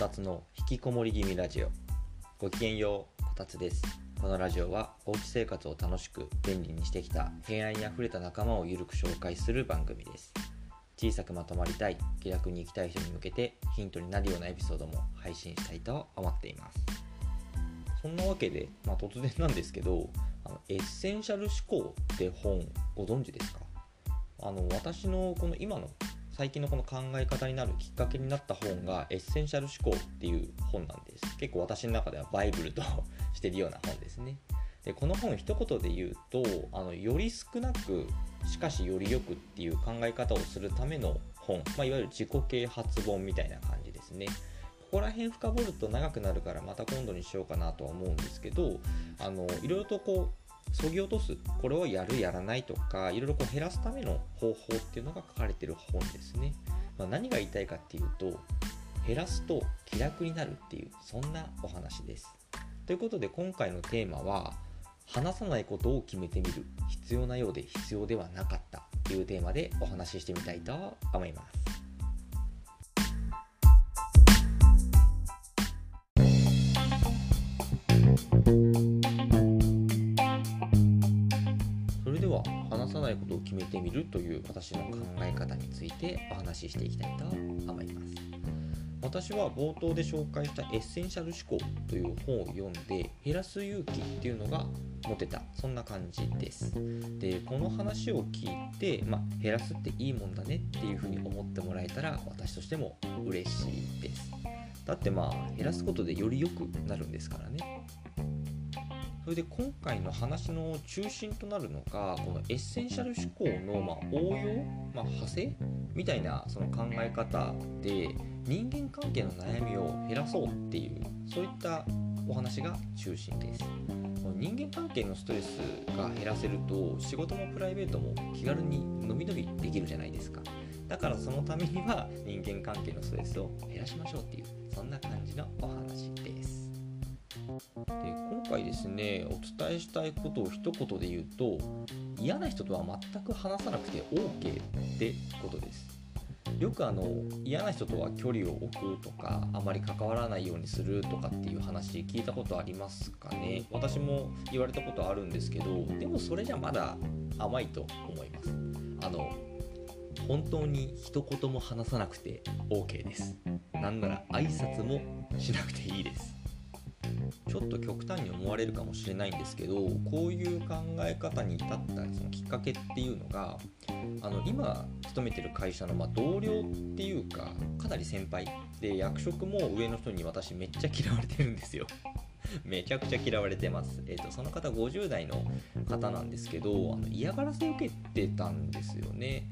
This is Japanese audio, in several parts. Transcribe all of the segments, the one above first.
こたつの引きこもり気味ラジオ。ごきげんようこたつです。このラジオはおうち生活を楽しく便利にしてきた平安にあふれた仲間をゆるく紹介する番組です。小さくまとまりたい気楽に生きたい人に向けてヒントになるようなエピソードも配信したいと思っています。そんなわけで、まあ、突然なんですけどあのエッセンシャル思考って本ご存知ですか？あの私のこの今の最近のこの考え方になるきっかけになった本が「エッセンシャル思考」っていう本なんです。結構私の中ではバイブルとしてるような本ですね。でこの本一言で言うとあのより少なくしかしよりよくっていう考え方をするための本、まあ、いわゆる自己啓発本みたいな感じですね。ここら辺深掘ると長くなるからまた今度にしようかなとは思うんですけどあのいろいろとこうそぎ落とす。これをやるやらないとかいろいろこう減らすための方法っていうのが書かれてる本ですね、まあ、何が言いたいかっていうと減らすと気楽になるっていうそんなお話です。ということで今回のテーマは話さないことを決めてみる。必要なようで必要ではなかったというテーマでお話ししてみたいと思います。ないことを決めてみるという私の考え方についてお話ししていきたいと思います。私は冒頭で紹介したエッセンシャル思考という本を読んで減らす勇気っていうのが持てた。そんな感じですでこの話を聞いて、まあ、減らすっていいもんだねっていうふうに思ってもらえたら私としても嬉しいです。だってまあ減らすことでより良くなるんですからね。それで今回の話の中心となるのがこのエッセンシャル思考のま応用、まあ、派生みたいなその考え方で人間関係の悩みを減らそうっていうそういったお話が中心です。人間関係のストレスが減らせると仕事もプライベートも気軽にのびのびできるじゃないですか。だからそのためには人間関係のストレスを減らしましょうっていうそんな感じのお話です。で今回ですねお伝えしたいことを一言で言うと嫌な人とは全く話さなくて OK ってことです。よくあの嫌な人とは距離を置くとかあまり関わらないようにするとかっていう話聞いたことありますかね。私も言われたことあるんですけどでもそれじゃまだ甘いと思います。あの本当に一言も話さなくて OK です。なんなら挨拶もしなくていいです。ちょっと極端に思われるかもしれないんですけどこういう考え方に至ったそのきっかけっていうのがあの今勤めてる会社のま同僚っていうかかなり先輩で役職も上の人に私めっちゃ嫌われてるんですよ。めちゃくちゃ嫌われてます。えっ、ー、と、その方50代の方なんですけど、あの嫌がらせ受けてたんですよね。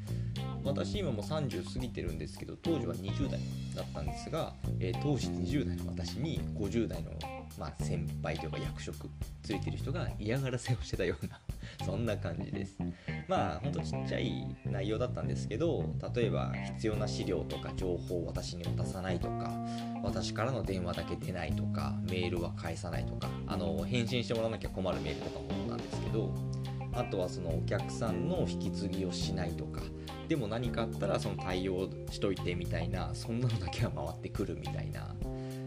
私今も30過ぎてるんですけど当時は20代だったんですが、えー、当時20代の私に50代の、まあ、先輩というか役職ついてる人が嫌がらせをしてたような そんな感じです。まあほんとちっちゃい内容だったんですけど例えば必要な資料とか情報を私に渡さないとか私からの電話だけ出ないとかメールは返さないとかあの返信してもらわなきゃ困るメールとかもなんですけどあとはそのお客さんの引き継ぎをしないとかでも何かあったらその対応しといてみたいなそんなのだけは回ってくるみたいな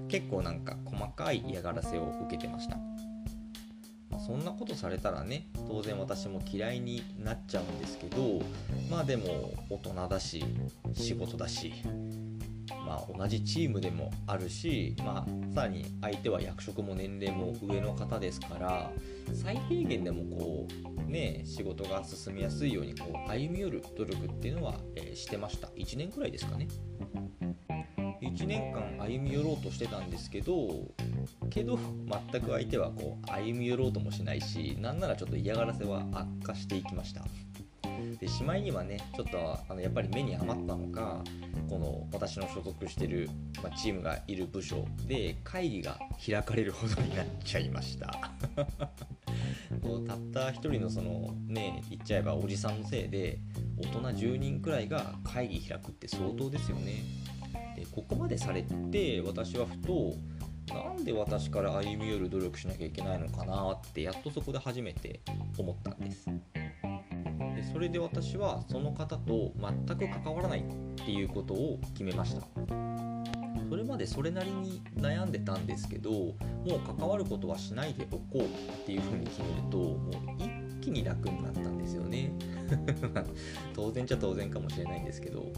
結構なんか細かい嫌がらせを受けてました、そんなことされたらね当然私も嫌いになっちゃうんですけどまあでも大人だし仕事だしまあ、同じチームでもあるし、まあ、さらに相手は役職も年齢も上の方ですから最低限でもこう、ね、仕事が進みやすいようにこう歩み寄る努力っていうのは、えー、してました。1年くらいですかね。1年間歩み寄ろうとしてたんですけどけど全く相手はこう歩み寄ろうともしないしなんならちょっと嫌がらせは悪化していきました。でしまいにはねちょっとあのやっぱり目に余ったのかこの私の所属してる、まあ、チームがいる部署で会議が開かれるほどになっちゃいました。こうたった1人のそのね言っちゃえばおじさんのせいで大人10人くらいが会議開くって相当ですよね。でここまでされて私はふとなんで私から歩み寄る努力しなきゃいけないのかなってやっとそこで初めて思ったんです。でそれで私はその方と全く関わらないっていうことを決めました。それまでそれなりに悩んでたんですけどもう関わることはしないでおこうっていうふうに決めるともう一気に楽になったんですよね。当然じゃ当然かもしれないんですけど。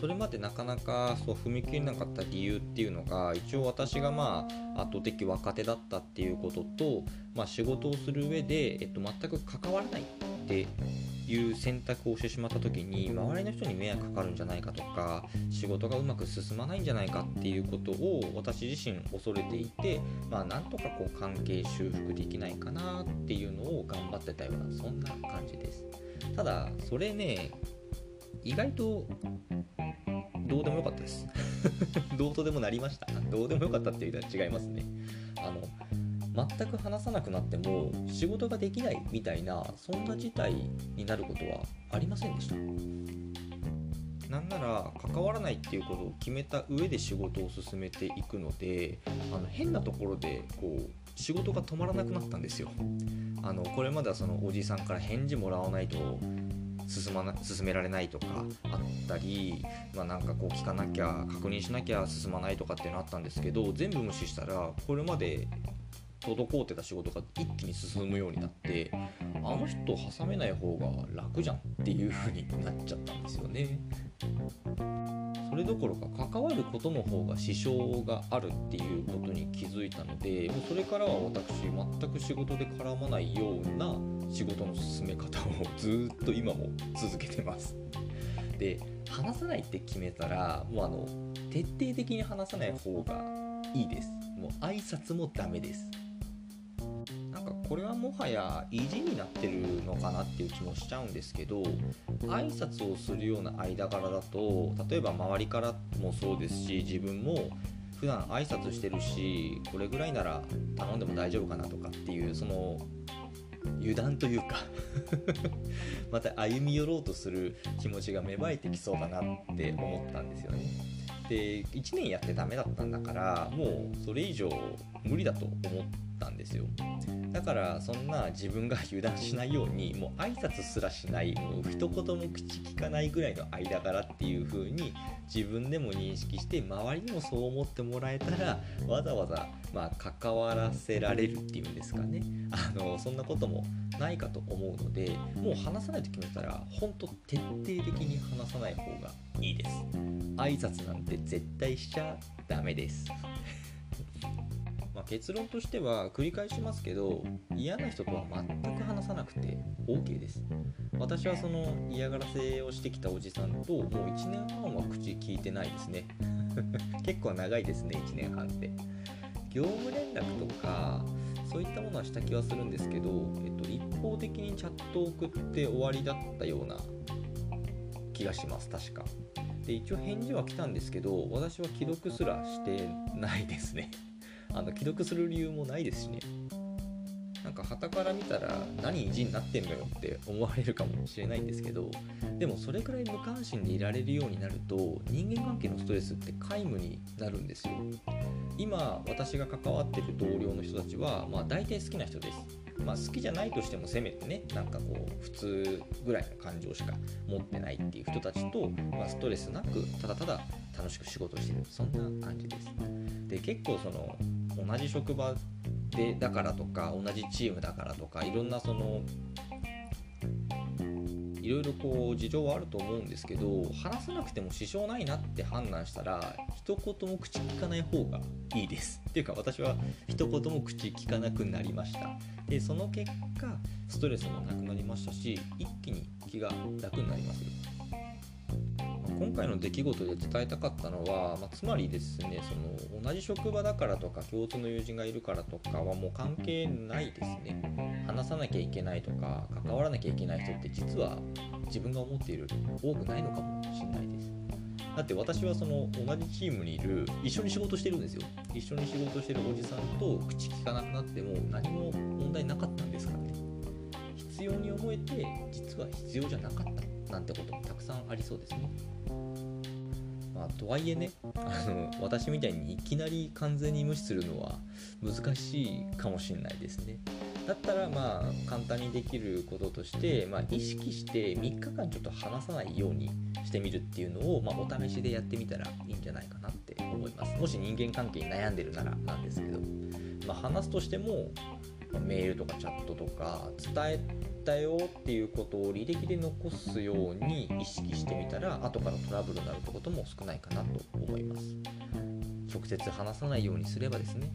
それまでなかなかそう踏み切れなかった理由っていうのが一応私がまあ圧倒的若手だったっていうことと、まあ、仕事をする上で、えっと、全く関わらないっていう選択をしてしまった時に周りの人に迷惑かかるんじゃないかとか仕事がうまく進まないんじゃないかっていうことを私自身恐れていて、まあ、なんとかこう関係修復できないかなっていうのを頑張ってたようなそんな感じです。ただそれね意外とどうでもよかったです。どうとでもなりました。どうでもよかったっていうのは違いますね。あの全く話さなくなっても仕事ができないみたいなそんな事態になることはありませんでした？なんなら関わらないっていうことを決めた上で仕事を進めていくのであの変なところでこう仕事が止まらなくなったんですよ。あのこれまではそのおじさんから返事もらわないと進まな進められないとかあったり、まあ、なんかこう聞かなきゃ確認しなきゃ進まないとかっていうのあったんですけど全部無視したらこれまで滞ってた仕事が一気に進むようになってあの人挟めない方が楽じゃんっていう風になっちゃったんですよね。それどころか関わることの方が支障があるっていうことに気づいたのでもうそれからは私全く仕事で絡まないような仕事の進め方をずっと今も続けてます。で話さないって決めたらもうあの徹底的に話さない方がいいです。もう挨拶もダメです。これはもはや意地になってるのかなっていう気もしちゃうんですけど挨拶をするような間柄だと例えば周りからもそうですし自分も普段挨拶してるしこれぐらいなら頼んでも大丈夫かなとかっていうその油断というか また歩み寄ろうとする気持ちが芽生えてきそうだなって思ったんですよね。で1年やってダメだったんだからもうそれ以上無理だと思ったんですよ。だからそんな自分が油断しないようにもう挨拶すらしないもう一言も口聞かないぐらいの間柄っていう風に自分でも認識して周りにもそう思ってもらえたらわざわざまあ関わらせられるっていうんですかね。あのそんなこともないかと思うのでもう話さないと決めたら本当徹底的に話さない方がいいです。挨拶なんて絶対しちゃダメです、結論としては繰り返しますけど嫌な人とは全く話さなくて OK です。私はその嫌がらせをしてきたおじさんともう1年半は口聞いてないですね。結構長いですね1年半って。業務連絡とかそういったものはした気はするんですけど、えっと、一方的にチャットを送って終わりだったような気がします確か。で一応返事は来たんですけど私は既読すらしてないですね。あの既読する理由もないですしね。なんか旗から見たら何意地になってんのよって思われるかもしれないんですけどでもそれくらい無関心でいられるようになると人間関係のストレスって皆無になるんですよ。今私が関わってる同僚の人たちはまあ大体好きな人です。まあ、好きじゃないとしてもせめてねなんかこう普通ぐらいの感情しか持ってないっていう人たちと、まあ、ストレスなくただただ楽しく仕事してる。そんな感じです。で結構その同じ職場でだからとか同じチームだからとかいろんなそのいろいろこう事情はあると思うんですけど話さなくても支障ないなって判断したら一言も口聞かない方がいいです。っていうか私は一言も口聞かなくなりました。でその結果ストレスもなくなりましたし一気に気が楽になりますよ。今回の出来事で伝えたかったのは、まあ、つまりですねその同じ職場だからとか共通の友人がいるからとかはもう関係ないですね。話さなきゃいけないとか関わらなきゃいけない人って実は自分が思っているより多くないのかもしれないです。だって私はその同じチームにいる一緒に仕事してるんですよ。一緒に仕事してるおじさんと口聞かなくなっても何も問題なかったんですからね。必要に思えて実は必要じゃなかった。なんてこともたくさんありそうですね。まあ、とはいえねあの私みたいにいきなり完全に無視するのは難しいかもしれないですね。だったらまあ簡単にできることとして、まあ、意識して3日間ちょっと話さないようにしてみるっていうのを、まあ、お試しでやってみたらいいんじゃないかなって思います。もし人間関係に悩んでるならなんですけど、まあ、話すとしてもメールとかチャットとか伝えたよっていうことを履歴で残すように意識してみたら後からトラブルになるってことも少ないかなと思います。直接話さないようにすればですね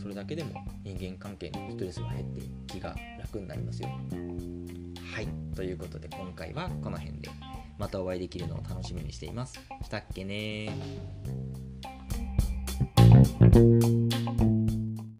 それだけでも人間関係のストレスが減って気が楽になりますよ。はい。ということで今回はこの辺で。またお会いできるのを楽しみにしています。したっけね